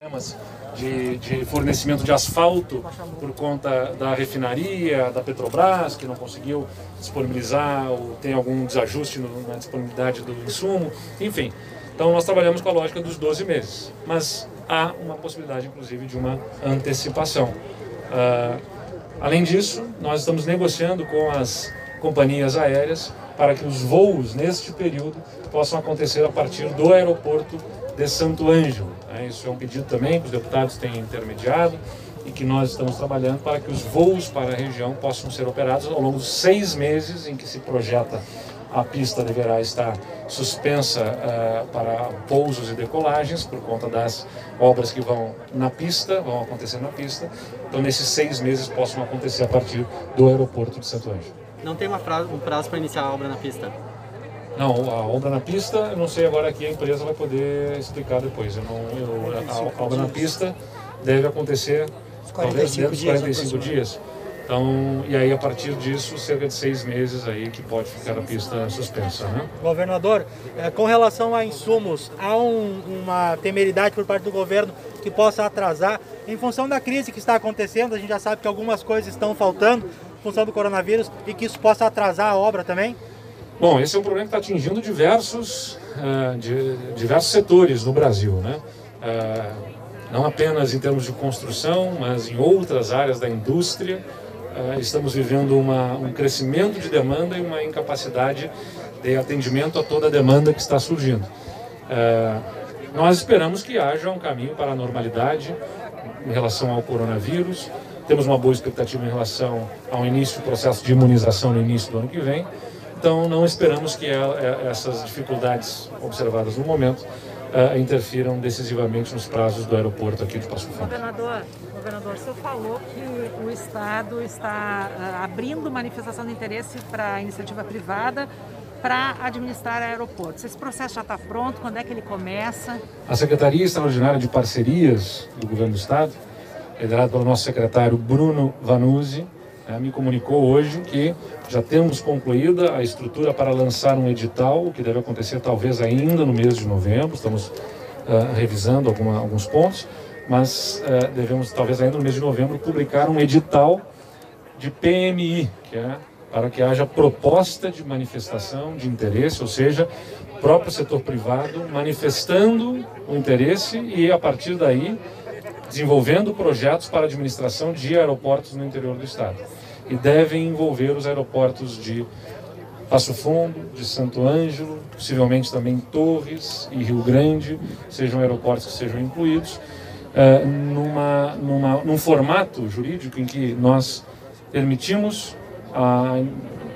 problemas de, de, fornecimento de asfalto por conta da refinaria, da Petrobras, que não conseguiu disponibilizar ou tem algum desajuste no, na disponibilidade do insumo, enfim. Então nós trabalhamos com a lógica dos 12 meses, mas há uma possibilidade inclusive de uma antecipação. Uh, além disso, nós estamos negociando com as companhias aéreas para que os voos neste período possam acontecer a partir do aeroporto de Santo Ângelo. Né? Isso é um pedido também que os deputados têm intermediado e que nós estamos trabalhando para que os voos para a região possam ser operados ao longo dos seis meses em que se projeta a pista deverá estar suspensa uh, para pousos e decolagens por conta das obras que vão na pista, vão acontecer na pista. Então, nesses seis meses possam acontecer a partir do aeroporto de Santo Ângelo. Não tem uma prazo, um prazo para iniciar a obra na pista? Não, a obra na pista, eu não sei agora aqui a empresa vai poder explicar depois. Eu não, eu, a, a, obra na pista deve acontecer talvez dentro dos 45 dias. Então, e aí a partir disso, cerca de seis meses aí que pode ficar a pista suspensa. Né? Governador, é, com relação a insumos, há um, uma temeridade por parte do governo que possa atrasar, em função da crise que está acontecendo, a gente já sabe que algumas coisas estão faltando, função do coronavírus, e que isso possa atrasar a obra também? Bom, esse é um problema que está atingindo diversos, uh, de, diversos setores no Brasil, né? Uh, não apenas em termos de construção, mas em outras áreas da indústria. Uh, estamos vivendo uma, um crescimento de demanda e uma incapacidade de atendimento a toda a demanda que está surgindo. nós esperamos que haja um caminho para a normalidade em relação ao coronavírus. Temos uma boa expectativa em relação ao início do processo de imunização no início do ano que vem. Então, não esperamos que essas dificuldades observadas no momento uh, interfiram decisivamente nos prazos do aeroporto aqui de Passo Fundo. Governador, governador, o senhor falou que o Estado está uh, abrindo manifestação de interesse para a iniciativa privada para administrar aeroportos. Esse processo já está pronto? Quando é que ele começa? A Secretaria Extraordinária de Parcerias do Governo do Estado, liderada pelo nosso secretário Bruno Vanuzzi, né, me comunicou hoje que já temos concluída a estrutura para lançar um edital, que deve acontecer talvez ainda no mês de novembro, estamos uh, revisando alguma, alguns pontos, mas uh, devemos talvez ainda no mês de novembro publicar um edital de PMI, que é para que haja proposta de manifestação de interesse, ou seja, próprio setor privado manifestando o interesse e a partir daí desenvolvendo projetos para administração de aeroportos no interior do estado. E devem envolver os aeroportos de Passo Fundo, de Santo Ângelo, possivelmente também Torres e Rio Grande, sejam aeroportos que sejam incluídos, uh, numa, numa, num formato jurídico em que nós permitimos, a,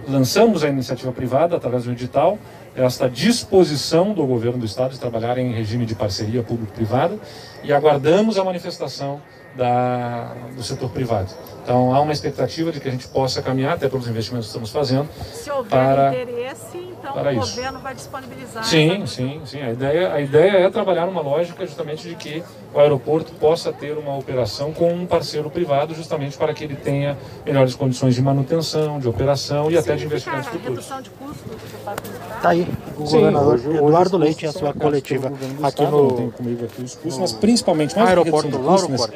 lançamos a iniciativa privada através do edital, esta disposição do governo do estado de trabalhar em regime de parceria público-privada e aguardamos a manifestação da, do setor privado. Então há uma expectativa de que a gente possa caminhar, até pelos investimentos que estamos fazendo, Se houver para, interesse, então para o isso. governo vai disponibilizar. Sim, sim, sim. A ideia, a ideia é trabalhar numa lógica justamente de que o aeroporto possa ter uma operação com um parceiro privado, justamente para que ele tenha melhores condições de manutenção, de operação e até de investimentos futuros. redução de custos Está aí o Sim, governador hoje, Eduardo hoje Leite em a sua coletiva aqui no... Não tenho comigo aqui os custos, mas principalmente mais aeroporto Lauro